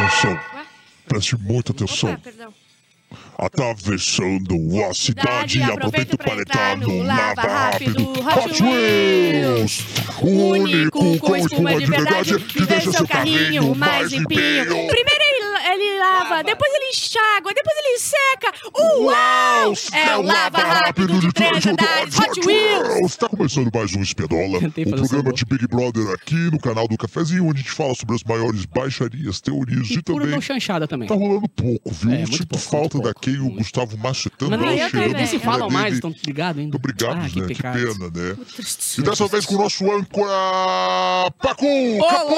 atenção. Preste muita atenção. Opa, perdão. Atravessando a cidade, aproveita para entrar no Lava Rápido Hot Hot Wheels. O único com espuma de verdade que deixa seu carrinho mais limpinho. Primeiro ele, ele lava, depois ele enxágua, depois ele seca. Uau! É o lava rápido de três andares Hot Wheels. Está começando mais um Espiadola, Tentei um programa de Big Brother aqui no canal do Cafezinho, onde a gente fala sobre as maiores baixarias, teorias e, E também deu chanchada também. Tá rolando pouco, viu? É, muito Sinto pouco, falta muito daquele o muito. Gustavo macetando. Mas eu nem, também. nem se falam mais, estão ligados ainda. Obrigado, ah, que né? Que pecado. pena, né? E dessa vez com o nosso âncora Pacu! Olá! Capu,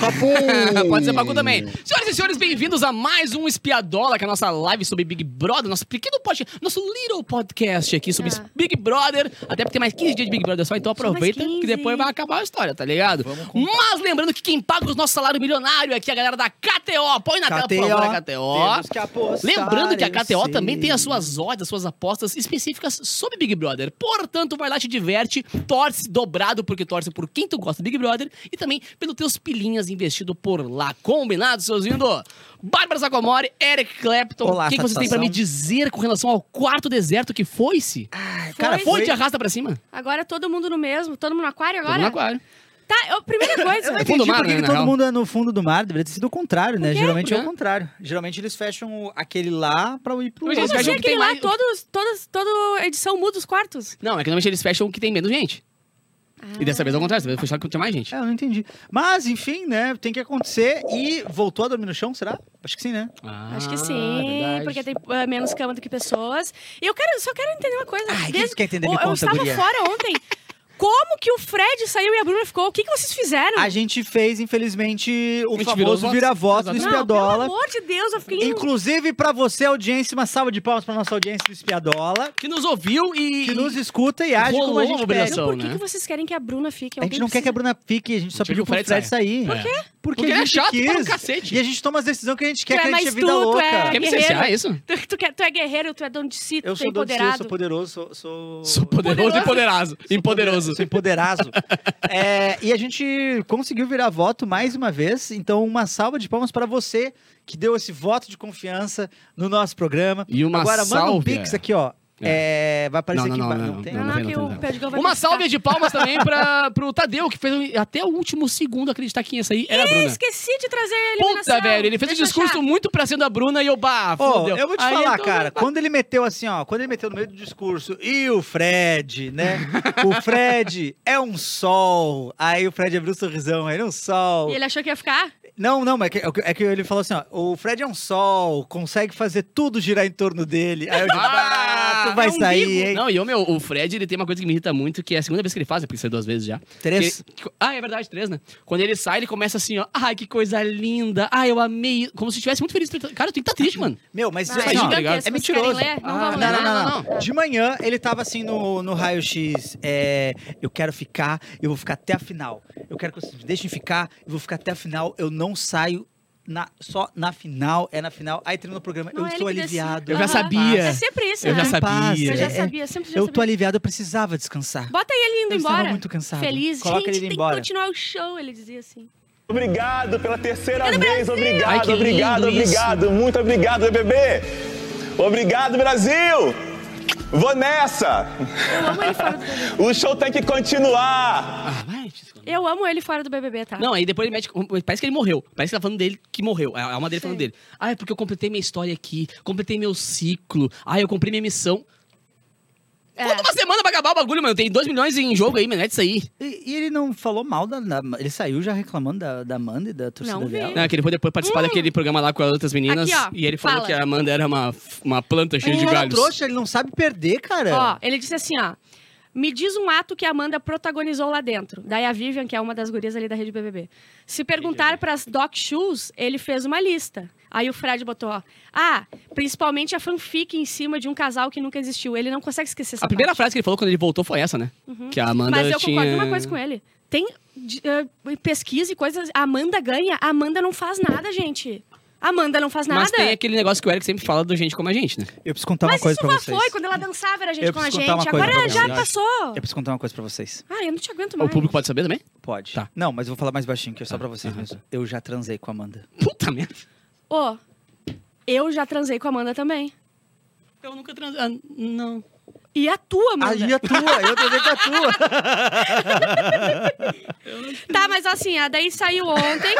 Capu, Capu! Pode ser Pacu também. Senhoras e senhores, bem-vindos a mais um Espiadola, que é a nossa live sobre Big Brother, nosso pequeno podcast, nosso little podcast aqui sobre Ah. Big Brother. Até porque tem mais 15 dias de Big Brother só, então aproveita 15. que depois vai acabar a história, tá ligado? Mas lembrando que quem paga o nosso salário milionário aqui é a galera da KTO. Põe na tela, por favor, a KTO. Temos que apostar, Lembrando que a KTO também tem as suas odds, as suas apostas específicas sobre Big Brother. Portanto, vai lá, te diverte, torce dobrado porque torce por quem tu gosta do Big Brother e também pelos teus pilinhas investido por lá. Combinado, seus lindos? Bárbara Sacomori, Eric Clapton, Olá, o que, que você tem pra me dizer com relação ao quarto deserto que foi-se? Ai, Cara, Foi de arrasta pra cima? Agora todo mundo no mesmo, todo mundo no aquário Todo agora? no aquário. Tá, eu, primeira coisa. É fundo do entendi mar, por que né, todo real. mundo é no fundo do mar. Deveria ter sido o contrário, né? Geralmente é o contrário. Geralmente eles fecham aquele lá pra ir pro Mas Como eles fecham que tem aquele lá, mais- todos, todas, toda edição muda os quartos? Não, é que normalmente eles fecham o que tem menos gente. E dessa vez ao contrário, dessa vez fecharam que tinha mais gente. É, eu não entendi. Mas, enfim, né? Tem que acontecer. E voltou a dormir no chão, será? Acho que sim, né? Ah, Acho que sim, verdade. porque tem ah, menos cama do que pessoas. E eu quero, só quero entender uma coisa. Ai, o que você quer entender? Me eu, estava guria. fora ontem. Como que o Fred saiu e a Bruna ficou? O que, que vocês fizeram? A gente fez, infelizmente, o famoso vira-voto do Exatamente. Não, pelo Espiadola. amor de Deus, eu fiquei... Inclusive, pra você, audiência, uma salva de palmas pra nossa audiência do Espiadola, Que nos ouviu e. que nos escuta e age como a gente mobilização. pede. Por que, né? que vocês querem que a Bruna fique? A gente não quer que a Bruna fique, a gente só pediu pro Fred Fred sair. Por quê? Porque, Porque a ele é chato quis. para um cacete. E a gente toma as decisões que a gente Tu quer, é que a gente mais é vida tu, tu louca. é- Quer me cercear, é isso? Tu, tu, quer- tu é guerreiro, tu é dono de si, tu Eu é sou dono de si, eu empoderado. sou poderoso, sou... Sou, Sou poderoso e poderoso. Empoderoso. Sou empoderado. É, e a gente conseguiu virar voto mais uma vez, então uma salva de palmas para você que deu esse voto de confiança no nosso programa. E uma Agora manda um pix aqui, ó. É, vai aparecer Não, aqui não, embaixo. não, tem? não, Não, não não, tem, que não o tem. Perdigão vai Uma salva de palmas também pra, pro Tadeu, que fez um- até o último segundo acreditar que ia sair era a Ih, Bruna. esqueci de trazer eliminação. Puta, velho, ele fez um Deixa eu discurso achar. muito pra cima da Bruna e eu, bah, Ó, fodeu. eu vou te Aí falar, cara, quando ele meteu assim, ó, quando ele meteu no meio do discurso, e o Fred, né? o Fred é um sol. Aí o Fred abriu o sorrisão, ele é um sol. E ele achou que ia ficar? Não, não, mas é que, é que ele falou assim, ó, o Fred é um sol, consegue fazer tudo girar em torno dele. Aí eu disse, ah, tu vai é sair, hein? Não, e o meu, o Fred, ele tem uma coisa que me irrita muito, que é a segunda vez que ele faz, é porque saiu duas vezes já. Três. Que- ah, é verdade, três, né? Quando ele sai, ele começa assim, ó, ai, que coisa linda, ai, eu amei, como se estivesse muito feliz. Cara, tu tem que estar triste, mano. Meu, mas Ah, assim, é ó, gigante. gigantesco. é Vocês mentiroso. ler? Não Ah, Não, não, não, não, não. De manhã, ele tava assim no, no raio-x. É, eu quero ficar, eu vou ficar até a final. Eu quero que vocês me deixem ficar, eu vou ficar até a final. Eu não saio na- só na final, é na final. Aí termina o programa. Não, eu estou aliviado. Eu já sabia. É sempre isso, Eu né? já sabia. Eu já é- sabia, sempre já Eu sabia. tô aliviado, eu precisava descansar. Bota aí ele indo Eu embora. estava muito cansado. Feliz. Coloca Gente, ele indo tem embora. que continuar o show, ele dizia assim. Obrigado pela terceira vez, obrigado, Ai, obrigado, isso. obrigado, muito obrigado, BBB. Obrigado, Brasil. Vou nessa. Eu amo ele fora do. O show tem que continuar. Ah. Eu amo ele fora do BBB, tá? Não, aí depois ele mete. Parece que ele morreu. Parece que tá falando dele que morreu. A alma dele Sim. falando dele. Ah, é porque eu completei minha história aqui, completei meu ciclo. Ah, eu cumpri minha missão. É. Falta uma semana pra acabar o bagulho, mano. Tem 2 milhões em jogo aí, mano. É disso aí. E, e ele não falou mal da, da- Ele saiu já reclamando da, da Amanda e da torcida Não dela. Não, é que ele foi depois participar daquele programa lá com as outras meninas. Hum. Aqui, ó, e ele falou fala. que a Amanda era uma, uma planta cheia de Ele é galhos. trouxa, ele não sabe perder, cara. Ó, ele disse assim, ó. Me diz um ato que a Amanda protagonizou lá dentro. Daí a Vivian, que é uma das gurias ali da rede BBB. Se perguntar para as Doc Shoes, ele fez uma lista. Aí o Fred botou, ó. Ah, principalmente a fanfic em cima de um casal que nunca existiu. Ele não consegue esquecer essa A primeira parte. frase que ele falou quando ele voltou foi essa, né? Que a Amanda Mas eu tinha... concordo uma coisa com ele. Tem de- eh, pesquisa e coisas. A Amanda ganha, a Amanda não faz nada, gente. Amanda não faz nada. Mas tem aquele negócio que o Eric sempre fala do gente como a gente, né? Eu preciso contar Mas uma coisa isso pra já vocês. foi, quando ela dançava era gente Eu com a preciso gente. contar uma coisa Agora pra já vocês. passou. Eu preciso contar uma coisa pra vocês. Ah, eu não te aguento mais. O público pode saber também? Pode. Tá. Não, mas eu vou falar mais baixinho, que é só pra vocês mesmo. Eu já transei com a Amanda. Puta merda. Ô, eu já transei com a Amanda também. Eu nunca transei. Ah, não. E a tua, Amanda? Aí a tua, eu com a tua. Tá, mas assim, a daí saiu ontem.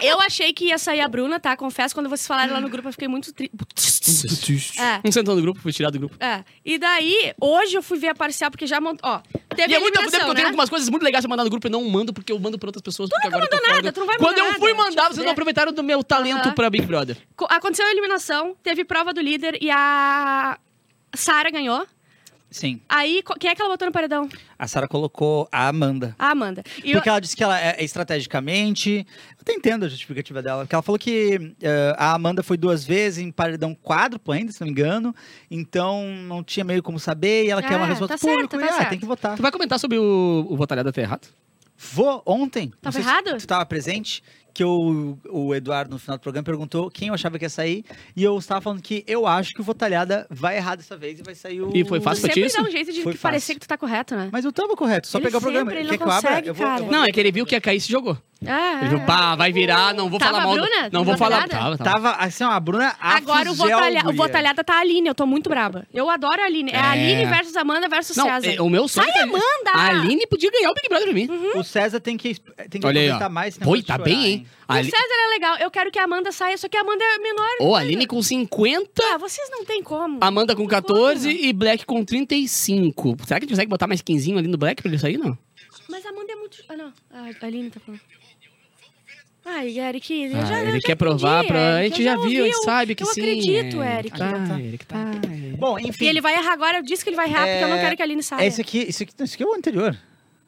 eu achei que ia sair a Bruna, tá? Confesso, quando vocês falaram lá no grupo, eu fiquei muito triste. É. Não sentou no grupo, fui tirado do grupo. É. E daí, hoje eu fui ver a parcial, porque já montou. Ó, teve E é muito tempo que eu tenho né? algumas coisas muito legais pra mandar no grupo e não mando porque eu mando pra outras pessoas. porque nunca agora mandou nada, do- tu não vai Quando mandar eu fui nada, mandar, vocês ver. não aproveitaram do meu talento Aham. pra Big Brother. Co- Aconteceu a eliminação, teve prova do líder e a Sara ganhou. Sim. Aí, quem é que ela botou no paredão? A Sara colocou a Amanda. A Amanda. E Porque eu- ela disse que ela é, é estrategicamente. Eu até entendo a justificativa dela. Porque ela falou que eh, a Amanda foi duas vezes em paredão quádruplo ainda, se não me engano. Então não tinha meio como saber. E ela quer uma Ah, resposta tá certo, pública. tá e, ah, certo. tem que votar. Tu vai comentar sobre o, o Votalhada ter errado? Vou ontem. Tava errado? Tu estava presente. Que o, o Eduardo, no final do programa, perguntou quem eu achava que ia sair. E eu estava falando que eu acho que o Votalhada vai errar dessa vez e vai sair o. E foi fácil pra ti sempre isso? dá um jeito de Foi parecer fácil. que tu tá correto, né? Mas eu tava correto, só Ele pegar o programa. sempre, ele Quer não que eu abra? consegue, Eu vou- eu cara. vou- Não, é que ele viu que ia cair e se jogou. Ah, Ele viu, pá, vai virar, não vou Tava falar mal. a do- Bruna? Não vou falar. Tava, tava. Tava assim, ó, a Bruna. Agora o, votalha... Votalhada tá a Aline, eu tô muito braba. Eu adoro a Aline. É, a É. Aline versus Amanda versus Não, César. é, o meu sonho. Sai, é que a- Amanda! A Aline podia ganhar o Big Brother pra mim. Uhum. O César tem que, tem que Olha aí, aproveitar ó. mais. esse Pô, e negócio tá de bem, chorar, hein? A O Ali- César é legal. Eu quero que a Amanda saia, só que a Amanda é menor. Ô, a Aline com 50, Ah, vocês não tem como. Amanda com Não 14 como. e Black com 35. Será que a gente consegue botar mais 15 ali no Black pra ele sair, não? Mas a Amanda é muito... Ah, não. A Aline tá falando. Ai, Eric, eu Ah, já, eu ele já quer provar entendi, pra- a gente eu já viu, a gente sabe que eu sim, acredito, é. Eric. Tá, Eric, tá. Bom, enfim. E ele vai errar agora, eu disse que ele vai errar, porque eu não É, quero que a Aline saia. Esse aqui, esse aqui, esse aqui é o anterior.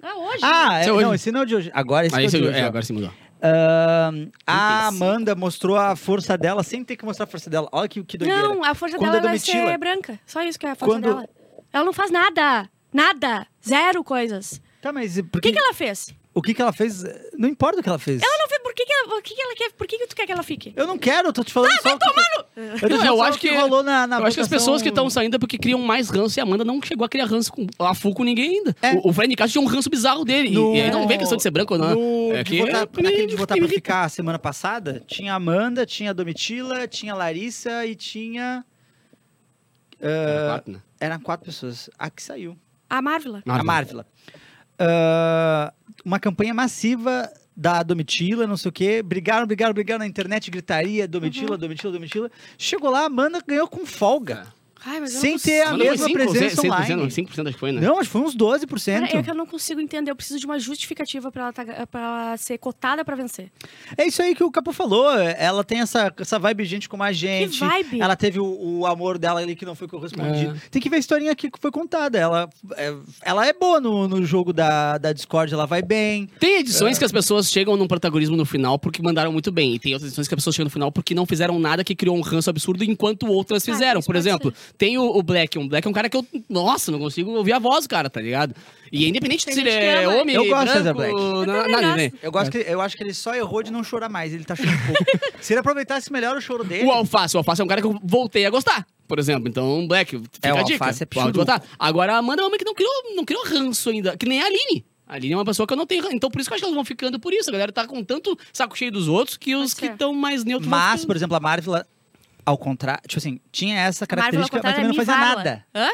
Ah, hoje? Ah, Esse é, é hoje. não, esse não é o de hoje. Agora esse é você de viu, hoje. é, agora se mudou. Ahn, a 35. Amanda mostrou a força dela sem ter que mostrar a força dela. Olha que, que doideira. Não, a força Quando dela vai ser branca. Só isso que é a força Quando- dela. Ela não faz nada. Nada. Zero coisas. Tá, mas por O que, que ela fez? o que, que ela fez? Não importa o que ela fez. Ela não fez. Por que, que, ela, por que, que ela quer? Por que, que tu quer que ela fique? Eu não quero, eu tô te falando só o que... Eu, Não, eu só acho o que, que- rolou na, na eu acho que as pessoas que estão saindo é porque criam mais ranço e a Amanda não chegou a criar ranço com a full com ninguém ainda. É. O, o Fred Castro tinha um ranço bizarro dele. e- No- E, aí não vem questão de ser branco ou não. No, é de que votar, é- naquele de votar pra ficar semana passada, tinha a Amanda, tinha a Domitila, tinha a Larissa e tinha. Era ah, quatro, né? eram quatro pessoas. A que saiu. A Marvila. A Marvila. Ah, uma campanha massiva da Domitila, não sei o quê. Brigaram, brigaram, brigaram na internet, gritaria, Domitila, Uhum. Domitila, Domitila. Chegou lá, a Amanda ganhou com folga. Ai, Sem não ter a mesma foi cinco, presença 100%, online. 5% acho que foi, né? Não, acho que foi uns 12%. Cara, é que eu não consigo entender. Eu preciso de uma justificativa pra ela, tá, pra ela ser cotada pra vencer. É isso aí que o Capo falou. Ela tem essa, essa vibe gente como a gente. vibe? Ela teve o, o amor dela ali que não foi correspondido. É. Tem que ver a historinha aqui que foi contada. Ela é, ela é boa no, no jogo da, da Discord, ela vai bem. Tem edições que as pessoas chegam num protagonismo no final porque mandaram muito bem. E tem outras edições que as pessoas chegam no final porque não fizeram nada que criou um ranço absurdo enquanto outras Ah, fizeram. isso Por exemplo, tem o, o Black. Um Black é um cara que eu. Nossa, não consigo ouvir a voz do cara, tá ligado? E é independente Tem se ele é ama. homem, Eu gosto de branco, Black. na- também nada, né? Eu, gosto que, eu acho que ele só errou de não chorar mais. Ele tá chorando um pouco. Se ele aproveitasse melhor o choro dele. O Alface, o Alface é um cara que eu voltei a gostar, por exemplo. Então, Black, fica É, o a dica. Alface é Pode botar. Agora, a Amanda é uma que não criou, não criou ranço ainda, que nem a Aline. A Aline é uma pessoa que eu não tenho ranço. Então, por isso que eu acho que elas vão ficando por isso. A galera tá com tanto saco cheio dos outros que os Pode que estão mais neutros Mas, por exemplo, a Marvel, ao contrário, tipo assim, tinha essa característica, mas também não é fazia nada. Hã?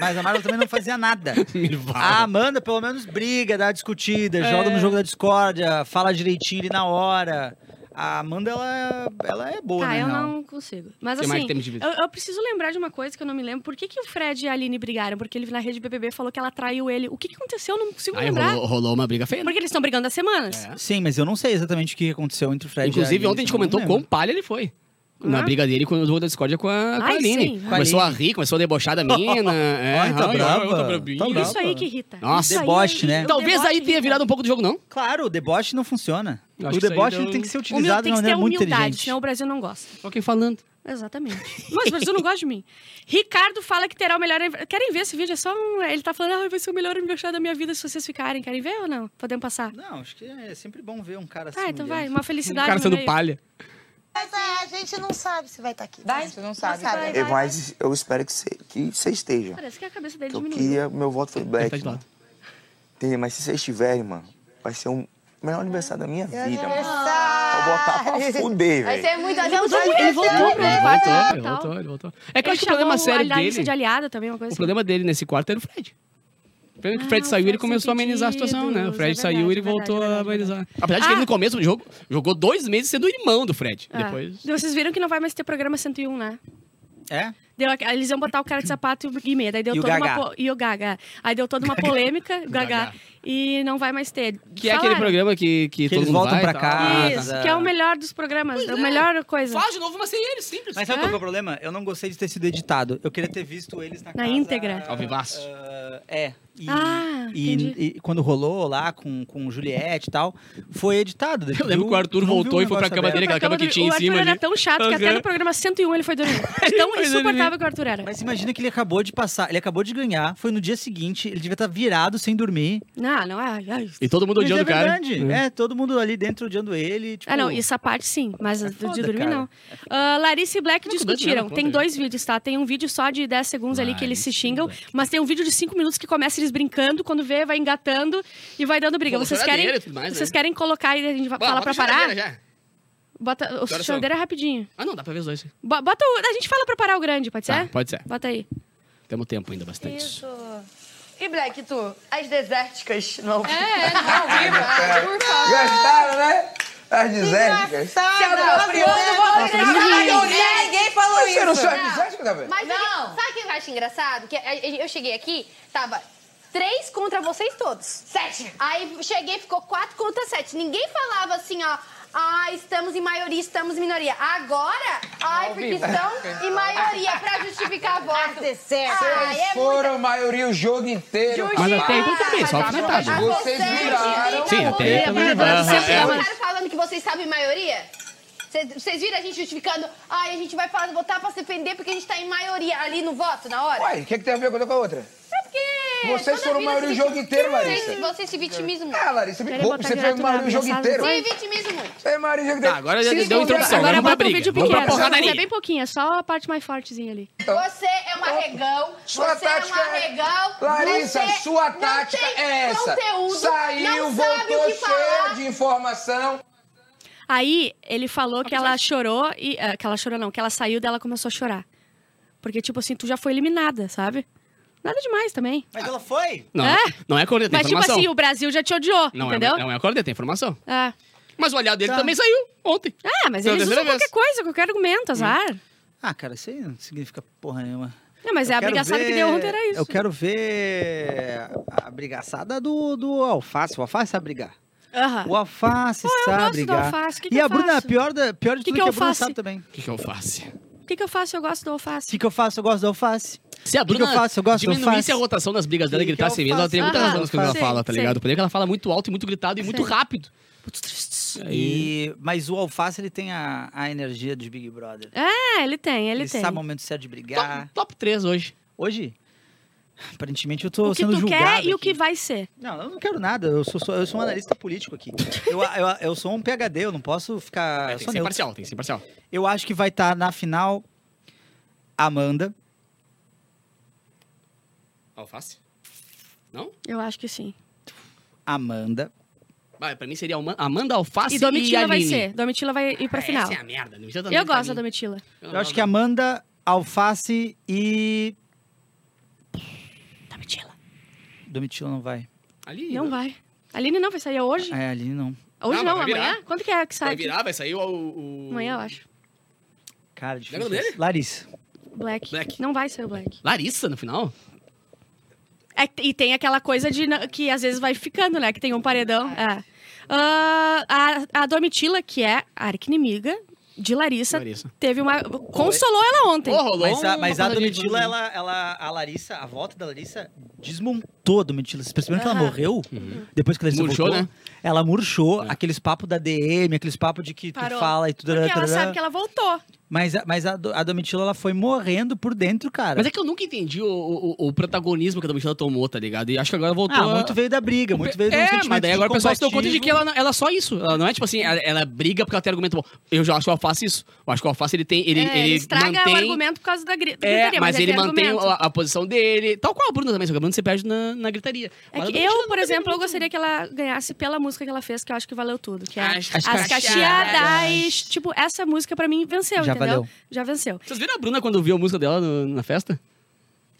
Mas- a Marvel também não fazia nada. A Amanda, pelo menos, briga, dá discutida, É. joga no jogo da discórdia, fala direitinho ali na hora. A Amanda, ela, ela é boa, Tá, né? eu não consigo. Mas Que mais assim, temos de vida? eu, eu preciso lembrar de uma coisa que eu não me lembro. Por que, que o Fred e a Aline brigaram? Porque ele na rede BBB falou que ela traiu ele. O que, que aconteceu? Eu não consigo Aí lembrar. rolou, rolou uma briga feia. né? Porque eles estão brigando há semanas. É. Sim, mas eu não sei exatamente o que aconteceu entre o Fred e Inclusive, a ontem a gente comentou quão palha ele foi. Na Ah. briga dele com o jogo da discórdia com a, com a Ai, Aline. sim. Começou Com a rir, começou a debochar da mina. é, Ai, tá ai, brava, ai, eu tô brabinha. tá brava. Isso aí que irrita. Nossa. Deboche, né? o Talvez deboche aí tenha virado um pouco do jogo, não? Claro, o deboche não funciona. O deboche deu- tem que ser utilizado tem de que uma ter maneira muito humildade, inteligente. senão o Brasil não gosta. Só quem falando. Exatamente. Mas o Brasil não gosta de mim. Ricardo fala que terá o melhor. Querem ver esse vídeo? É só um. Ele tá falando, ah, vai ser o melhor aniversário da minha vida se vocês ficarem. Querem ver ou não? Podemos passar? Não, acho que é sempre bom ver um cara assim. Ah, então vai. Uma O felicidade. cara no sendo palha. Mas é, a gente não sabe se vai estar aqui. Vai? A gente não sabe. Vai, né? vai. Mas eu espero que você que você esteja. Parece que a cabeça dele Que eu diminuiu. queria, meu voto foi black. tá. Entendeu? Mas se você estiver, mano, vai ser o melhor aniversário da minha vida, mano. Vou botar pra fuder, Vai velho. ser muito Ele voltou, ele voltou pro quarto. né, ele tal. voltou, ele voltou. É que eu acho que o problema sério dele. de aliada também, uma coisa O assim. problema dele nesse quarto era o Fred. O problema é que o Ah, Fred o saiu e ele começou a amenizar a situação, né? O pedidos, Fred é saiu e ele verdade, voltou verdade, a verdade. amenizar. Apesar de que Ah. ele no começo do jogo jogou dois meses sendo irmão do Fred. É. Depois. Vocês viram que não vai mais ter programa 101, né? É? Deu, eles iam botar o cara de sapato e o Guimê. Daí deu E o toda uma E o Gaga. Aí deu toda uma polêmica, o. Gagá. E não vai mais ter. Que é Falaram. aquele programa que, que, Que todo eles mundo voltam vai pra casa. Isso, que é o melhor dos programas. Pois a é. melhor coisa. Faz de novo, mas sem ele, simples. Mas sabe qual que é o problema? Eu não gostei de ter sido editado. Eu queria ter visto eles na, Na casa, íntegra. Ao vivaço. ah, é. E, Ah, e, e quando rolou lá com, com Juliette e tal, foi editado. Eu lembro viu- que o Arthur voltou e foi pra cama dele, aquela cama que tinha em o Arthur cima era ali. tão chato que até no programa 101 ele foi dormir. Tão insuportável que o Arthur era. Mas imagina que ele acabou de passar, ele acabou de ganhar, foi no dia seguinte, ele devia estar virado sem dormir. Não, não é. ai. E todo mundo odiando é o cara. verdade. É. todo mundo ali dentro odiando ele. Tipo, Ah, não, essa parte sim, mas a de foda, dormir cara. não. Ah, Larissa e Black Não, discutiram. Tem dois vídeos, tá? Tem um vídeo só de 10 segundos ali que eles se xingam, mas tem um vídeo de 5 minutos que começa eles brincando, quando vê, vai engatando e vai dando briga. Pô, Vocês querem, tudo mais, vocês né? querem colocar e a gente vai Bom, falar bota pra parar? já. Bota o choradeira é rapidinho. Ah, não, dá pra ver os dois. Bo- Bota o, a gente fala pra parar o grande, pode Tá, ser? pode ser. Bota aí. Temos tempo ainda bastante. Isso. E Black, tu? As desérticas não. É, não, viva. Por favor. Gastaram, né? As desérticas. Se apropriou do Ninguém falou Você não isso. sou desértica também? Mas não. sabe o que eu acho engraçado? Que eu cheguei aqui, tava três contra vocês todos. Sete. Aí cheguei, ficou quatro contra sete. Ninguém falava assim, ó. Ah, estamos em maioria, estamos em minoria. Agora, ai, porque estão em maioria pra justificar voto. ser certo. Ai, é Foram maioria o jogo inteiro. Mas até aí tudo bem, só a Vocês viraram. Sim, até aí também. É. Vocês ficaram falando que vocês estavam em maioria? Vocês- Vocês viram a gente justificando? Ai, a gente vai falar, votar pra se defender porque a gente tá em maioria ali no voto, na hora? Uai, o que, que tem a ver uma coisa com a outra? Vocês foram maioria o jogo inteiro, Larissa. vocês se vitimizam muito. Ah, Larissa, você foi maioria na o jogo inteiro. Se vitimizam muito. Você é maioria o jogo Tá, inteiro. agora já deu introdução. Agora vamos pra bota um vídeo pequeno. Mas é bem pouquinho, é só a parte mais fortezinha ali. Você é um arregão, Sua você é tática é- arregão. Larissa, você sua tática é essa. Saiu, voltou cheia de informação. Aí ele falou que ela chorou e. ah, que ela chorou, não, que ela saiu dela começou a chorar. Porque, tipo assim, tu já foi eliminada, sabe? Nada demais também. Mas ela foi. Não, É? não é corneta, é Mas, tipo informação. assim, o Brasil já te odiou, não, entendeu? É, não é corneta, é informação. É. Mas o aliado dele Tá. também saiu ontem. Ah, mas Pela eles terceira qualquer vez. coisa, qualquer argumento, azar. Ah, cara, isso aí não significa porra nenhuma. Não, mas Eu é a brigaçada que deu ontem era isso. Eu quero ver a brigaçada do, do Alface. O Alface sabe brigar. Aham. O Alface eu sabe gosto do brigar. Alface. Que que e eu a Bruna, faço? pior, da, pior de Que tudo que que, eu a Bruna faço? sabe também. O que, que eu faço? O que, que eu faço? Eu gosto do O alface. que, que eu faço? Eu gosto do Alface. Se a que Bruna eu faço? Eu gosto, eu diminuísse faço. a rotação das brigas dela e Que que gritasse eu mesmo, ela teria muita faço? coisas que ela fala, tá ligado? sei. Por que ela fala muito alto e muito gritado e muito Sei. rápido. E, mas o Alface, ele tem a, a energia de Big Brother. É, ele tem, ele, Ele tem. sabe o momento certo de brigar. Top, top 3 hoje. Hoje, aparentemente, eu tô O que sendo tu quer e o aqui. que vai ser. Não, eu não quero nada. Eu sou, sou- eu sou um analista político aqui. Eu, eu, eu sou um PHD, eu não posso ficar. É, eu tem que ser parcial, tem que ser parcial. Eu acho que vai estar na final Amanda. Alface? Não? Eu acho que sim. Amanda. Vai, pra mim seria Amanda Alface E e, Domitila vai Aline. ser. Domitila vai ir pra É, final. Essa é a merda. Domitila tá Eu gosto da. Domitila. Eu acho que Amanda, Alface e. Domitila. Domitila não vai. Aline, Não vai. Aline não vai sair hoje? É, ali não. Hoje Não, não, amanhã? Quando que é que sai? Vai virar, vai sair o... o... Amanhã, eu acho. Cara, Lembra difícil. dele? Larissa. Black. Black. Não vai ser o Black. Larissa no final? É, e tem aquela coisa de que às vezes vai ficando, né? Que tem um paredão. É. Ah, a, a Domitila, que é a arquinimiga de Larissa, Larissa. teve uma. Consolou ela ontem. Rolou Mas a, mas a Domitila, ela, ela, a Larissa, a volta da Larissa desmontou voltou, a Domitila. Vocês perceberam que ela morreu? Depois que a Larissa Murchou, voltou? né? Ela murchou. Aqueles papos da DM, aqueles papos de que Parou. tu fala e tudo. Porque ela sabe que ela voltou. Mas, a- mas a, a Domitila, ela foi morrendo por dentro, cara. Mas é que eu nunca entendi o, o, o protagonismo que a Domitila tomou, tá ligado? E acho que agora voltou. Ah, a- muito veio da briga, muito veio do É, sentimento mas daí agora o pessoal se deu conta de que ela, ela é só isso. Ela não é tipo assim, ela, ela briga porque ela tem argumento bom. Eu já acho que o Alface isso. Eu acho que o Alface ele tem. Ele, é, ele ele estraga mantém. o argumento por causa da, gri da É, gritaria, mas, ele tem mantém a, a posição dele. Tal qual a Bruna também, só que a Bruna se perde na, na gritaria. É que a eu, por exemplo, eu gostaria que ela ganhasse pela música que ela fez, que eu acho que valeu tudo. Que é As As, Cacheadas. Cacheadas. Tipo, essa música pra mim venceu, Já entendeu? valeu. Já venceu. Vocês viram a Bruna quando viu a música dela no- na festa?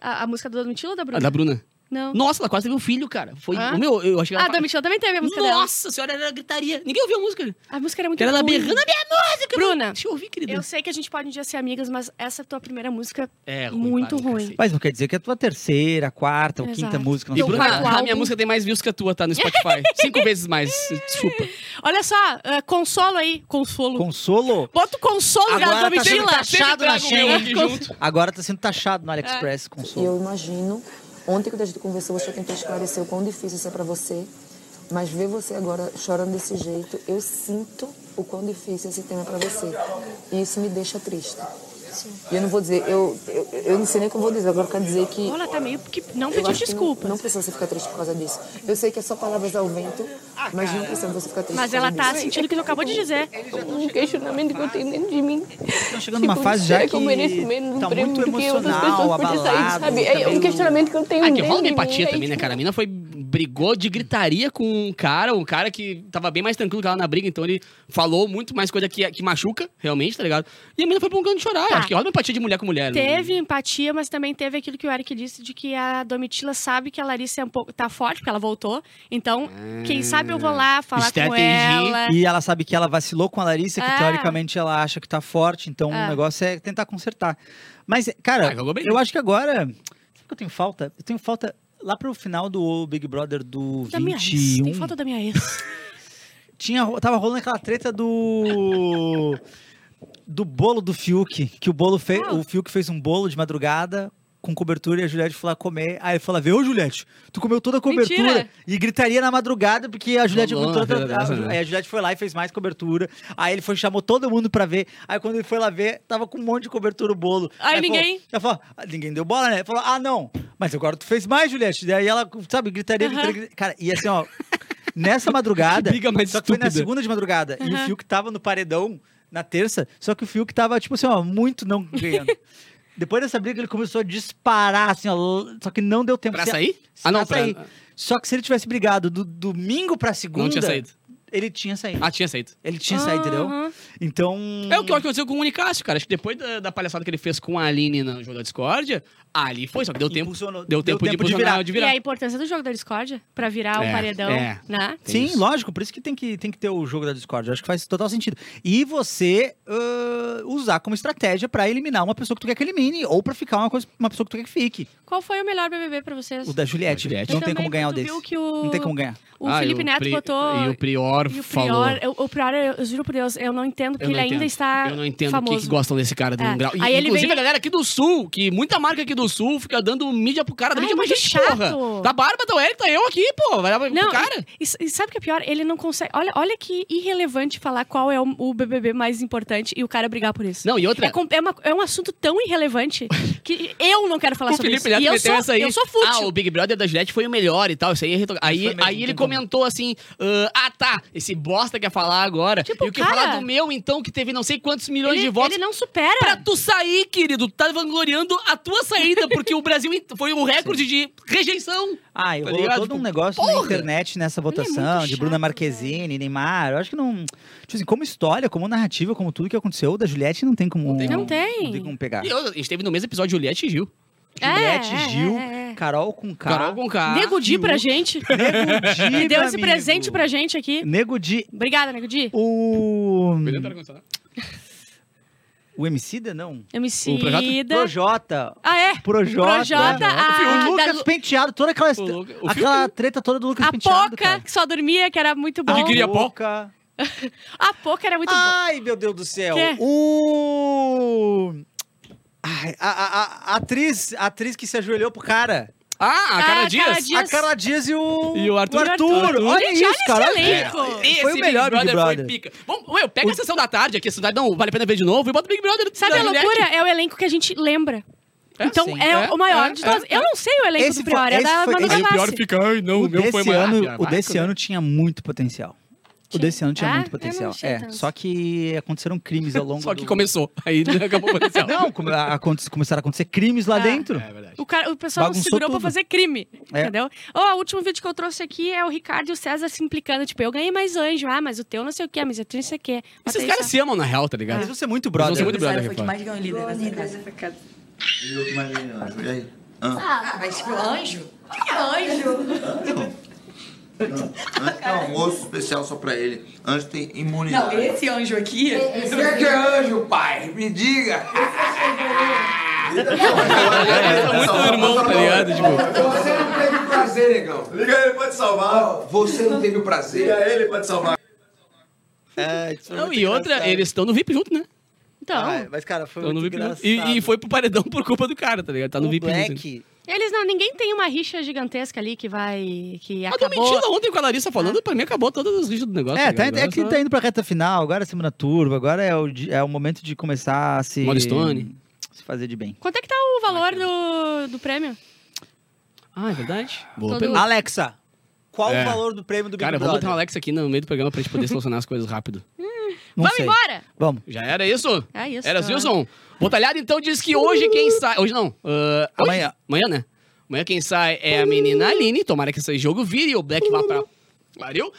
A, a música da Domitila ou da A Bruna? da Bruna. Não. Nossa, ela quase teve um filho, cara. Foi. Ah? O meu, eu achei que Ah, ela. a Domitila também teve a música dela. Nossa senhora, era gritaria. Ninguém ouviu a música. A música era muito ela ruim. berrando a minha música. Bruna, Deixa eu ouvir, querida. Eu sei que a gente pode um dia ser amigas, mas essa tua primeira música É, ruim muito para um ruim. cacete. Mas não quer dizer que é a tua terceira, quarta ou quinta música. não E. Bruna, a minha música tem mais views que a tua, tá? No Spotify. Cinco vezes mais. Desculpa. Olha só, ah, consolo aí. Consolo. Consolo? Bota o consolo da Agora tá sendo Domitila. taxado na Shein. Agora tá sendo taxado no AliExpress, consolo. eu imagino, ontem quando a gente conversou, eu tentei esclarecer o quão difícil isso é pra você, mas ver você agora chorando desse jeito, eu sinto o quão difícil esse tema é pra você. E isso me deixa triste. E eu não vou dizer, eu, eu, eu não sei nem o que eu vou dizer, agora eu quero dizer que Olha, tá meio que não pediu que desculpa. Não, não precisa você ficar triste por causa disso. Eu sei que é só palavras ao vento, mas não precisa você ficar triste Mas por ela tá disso. sentindo o que tu acabou de dizer. Um questionamento que eu tenho dentro de mim. Estão chegando numa fase já que eu mereço menos um tá prêmio muito que emocional, abalado. sabe? É um questionamento que eu tenho Ah, que dentro rola de mim, empatia também, né, cara? A mina foi, brigou de gritaria com um cara, um cara que tava bem mais tranquilo que ela na briga, então ele falou muito mais coisa que, que machuca, realmente, tá ligado? E a mina foi pra um canto chorar. Tá. Acho que rola uma empatia de mulher com mulher. né? Teve empatia, mas também teve aquilo que o Eric disse de que a Domitila sabe que a Larissa é um pouco, tá forte, porque ela voltou. Então, quem sabe eu vou lá falar com ela. E ela sabe que ela vacilou com a Larissa, que É. teoricamente ela acha que tá forte, então É. o negócio é tentar consertar. Mas, cara, Ah, eu acho que agora. Sabe o que eu tenho falta? Eu tenho falta lá pro final do Big Brother do Da minha ex. 21. Tem foto da minha ex. Tinha, tava rolando aquela treta do. do bolo do Fiuk. Que o bolo fez. Ah. O Fiuk fez um bolo de madrugada com cobertura e a Juliette foi lá comer. Aí ele falou: Vê, ô Juliette, tu comeu toda a cobertura. Mentira. E gritaria na madrugada, porque a Juliette comeu toda dessa, né? Aí a Juliette foi lá e fez mais cobertura. Aí ele foi, chamou todo mundo pra ver. Aí quando ele foi lá ver, tava com um monte de cobertura o bolo. Aí falou- ninguém- ela falou, "Ah, ninguém deu bola, né? Falou, ah, não. Mas agora tu fez mais, Juliette. Daí ela, sabe, gritaria, gritaria, gritaria. Cara, e assim, ó. Nessa madrugada. Mais só que foi na segunda de madrugada. E o. Fiuk tava no paredão na terça. Só que o Fiuk tava, tipo assim, ó, muito não ganhando. Depois dessa briga, ele começou a disparar, assim, ó. Só que não deu tempo. Pra Se- sair? Ah, não, pra- sair. Só que se ele tivesse brigado do domingo pra segunda. Não tinha saído. Ele tinha saído. Ah, tinha saído. Ele tinha saído, entendeu? Aham. Então. É o que aconteceu com o Unicácio, cara. Acho que depois da, da palhaçada que ele fez com a Aline no jogo da discórdia, ali foi, só que deu tempo. Impulsionou- Deu tempo, de, virar. de E virar. a importância do jogo da discórdia pra virar É, o paredão, é. né? Tem Sim, isso. lógico, por isso que tem que, tem que ter o jogo da Discord. Eu acho que faz total sentido. E você ah, usar como estratégia pra eliminar uma pessoa que tu quer que elimine, ou pra ficar uma, coisa, uma pessoa que tu quer que fique. Qual foi o melhor BBB pra vocês? O da Juliette. Juliette. Não Eu tem também, como ganhar o tu desse. viu que o- Não tem como ganhar. O Ah, e Felipe o Neto Pri- botou... E o Prior E o falou. Prior, eu- o Prior, eu, eu juro por Deus, eu não entendo que ele não ainda entendo. está Eu não entendo famoso. o que, que gostam desse cara do É. um grau. E, Aí ele inclusive vem- a galera aqui do Sul, que muita marca aqui do Sul fica dando mídia pro cara da Ai, mídia é pra muito gente, chato. porra. Da Barba, da Eric, tá eu aqui, pô. Vai lá pro Não, cara. E, e sabe o que é pior? Ele não consegue. Olha, olha que irrelevante falar qual é o, o BBB mais importante e o cara brigar por isso. Não, e outra. É, com- é, uma- é um assunto tão irrelevante que eu não quero falar O sobre Felipe isso. Neto E eu sou, essa aí. eu sou fútil. Ah, o Big Brother da Juliette foi o melhor e tal. Isso aí, é aí, aí ele como. comentou assim: ah, ah, tá, esse bosta quer falar agora. Tipo, e o que cara- falar do meu, então, que teve não sei quantos milhões ele, de votos. ele não supera. Pra tu sair, querido, tu tá vangloriando a tua saída, porque o Brasil foi um recorde de rejeição. Ah, e Tá rolou todo um negócio na porra! internet nessa votação, é muito de Bruna chato, Marquezine, Neymar. Eu acho que não. Tipo assim, como história, como narrativa, como tudo que aconteceu, da Juliette não tem como. tem como. Não tem. Não tem como pegar. E eu- a gente teve no mesmo episódio Juliette e Gil. É, Juliette, é, Gil, é, é. Carol com K. Carol com K. Nego Di pra gente. Nego Di, Que deu esse amigo. presente pra gente aqui. Nego Di. Obrigada, Nego Di. O. Ar-condicionado. O Emicida, não. MC O Projota? Ah, é? Projota. Projota, a- o Lucas da- Penteado, toda aquela, Luca- aquela treta toda do Lucas A Penteado. Poca, cara. que só dormia, que era muito bom. que queria? Poca. A Poca era muito bom. Ai, meu Deus do céu. Quê? O. Ai, a, a- a- atriz, a atriz que se ajoelhou pro cara. Ah, a Cara Ah, Dias. Cara Dias. A Carla Dias e o, E o Arthur. Arthur. Olha Gente, isso, cara. olha esse elenco. Esse Foi o melhor Big Brother. Foi pica. Vamos, meu, pega a sessão da tarde aqui, a cidade não vale a pena ver de novo e bota o Big Brother. Sabe a loucura? É o elenco que a gente lembra. Então, sim. é, É, o maior é, de todos. é, Eu não sei o elenco Esse do Prior, foi- é da Manu Aí o pior Gavassi. fica, ai não, O o meu foi desse mais. ano, Ah, o desse cara. ano tinha muito potencial. O desse ano tinha Ah, muito eu potencial. É, tanto. só que aconteceram crimes ao longo Só que do... começou. Aí acabou o potencial. Não, come- a- começaram a acontecer crimes lá Ah. dentro. É verdade. O, cara, o pessoal Bagunçou segurou pra tudo. fazer crime, É. entendeu? Ó, o último vídeo que eu trouxe aqui é o Ricardo e o César se implicando. Tipo, eu ganhei mais anjo. Ah, mas o teu não sei o quê, mas o teu não sei o quê. Bota Esses caras só. se amam na real, tá ligado? Eles vão ser muito Eles vão brother. ser muito brother, Foi que mais ganhou líder nessa casa. E eu que mais ganhei anjo. E aí? Ah, mas tipo, anjo? Que anjo? Anjo tem um almoço especial só pra ele. Anjo tem Não, imunidade. esse anjo aqui. Esse é que é anjo, pai. Me diga. Eles são muito irmão, tá ligado? Tipo, Você não teve o prazer, negão. Liga ele, pode salvar. Você não teve o prazer. Liga ele, pode salvar. É, isso não, e outra, engraçado. eles estão no VIP junto, né? Então, Ah, mas, cara, foi Estão no muito VIP junto. engraçado. E, e foi pro paredão por culpa do cara, tá ligado? Tá no o VIP junto. Eles não... Ninguém tem uma rixa gigantesca ali que vai... Que Mas tô acabou... mentindo ontem com a Larissa falando, pra mim acabou todas as rixas do negócio. É, tá tá, é que tá indo pra reta final, agora é semana turva, agora é o, é o momento de começar a se... Molestone. Se fazer de bem. Quanto é que tá o valor do, do prêmio? Ah, é verdade? Boa Todo- pergunta. Alexa, qual É. o valor do prêmio do Big Cara, vamos botar Brother? o Alex aqui no meio do programa pra gente poder solucionar as coisas rápido. Não Vamos sei. embora! Vamos. Já era isso? É isso. Era Wilson. Botalhado então diz que hoje quem sai. Hoje não. hoje- Amanhã. Amanhã, né? Amanhã quem sai é a menina Aline. Tomara que esse jogo vire e o Black vá pra.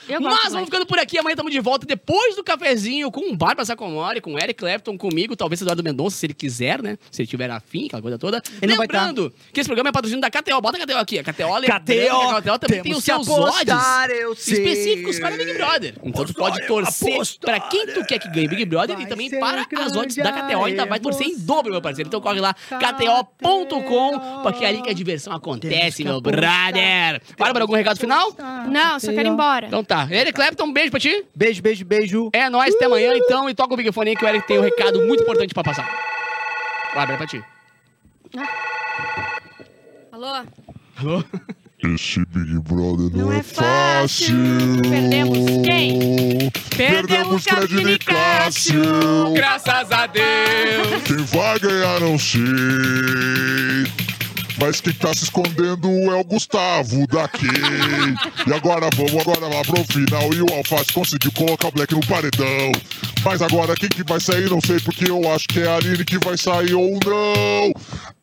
Eu gosto Mas vamos ficando por aqui. Amanhã estamos de volta depois do cafezinho com o Bárbara Sacomori, com o Eric Clapton, comigo, talvez Eduardo Mendonça, se ele quiser, né? Se ele tiver afim, aquela coisa toda. Ele não vai tá. Lembrando que esse programa é patrocínio da KTO. Bota a KTO aqui. A KTO, lembrando KTO, que a KTO também tem os seus apostar, odds específicos para Big Brother. Então tu pode torcer apostar, para quem tu quer que ganhe Big Brother e vai também para as odds da KTO. Ainda vai torcer em dobro, meu parceiro. Então corre lá, kto.com, porque é ali que a diversão acontece, meu brother. Bárbara, algum recado final? Não, só quero ir embora. Então tá. Eric Clapton, um beijo pra ti. Beijo, beijo, beijo. É nóis, até amanhã então. E toca o Big Fone aí que o Eric tem um recado muito importante pra passar. Bárbara, é pra ti. Alô? Alô? Esse Big Brother não, Não é fácil. Perdemos quem? Perdemos Fred e Cássio. Graças a Deus. Quem vai ganhar não sei. Mas quem tá se escondendo é o Gustavo daqui. E agora vamos agora lá pro final. E o Alface conseguiu colocar o Black no paredão. Mas agora quem que vai sair não sei, porque eu acho que é a Aline que vai sair ou não.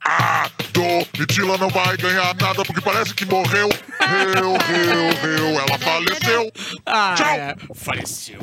Ah, Domitila não vai ganhar nada porque parece que morreu. Reu, reu, reu, ela faleceu. Ah, Tchau. é. Faleceu.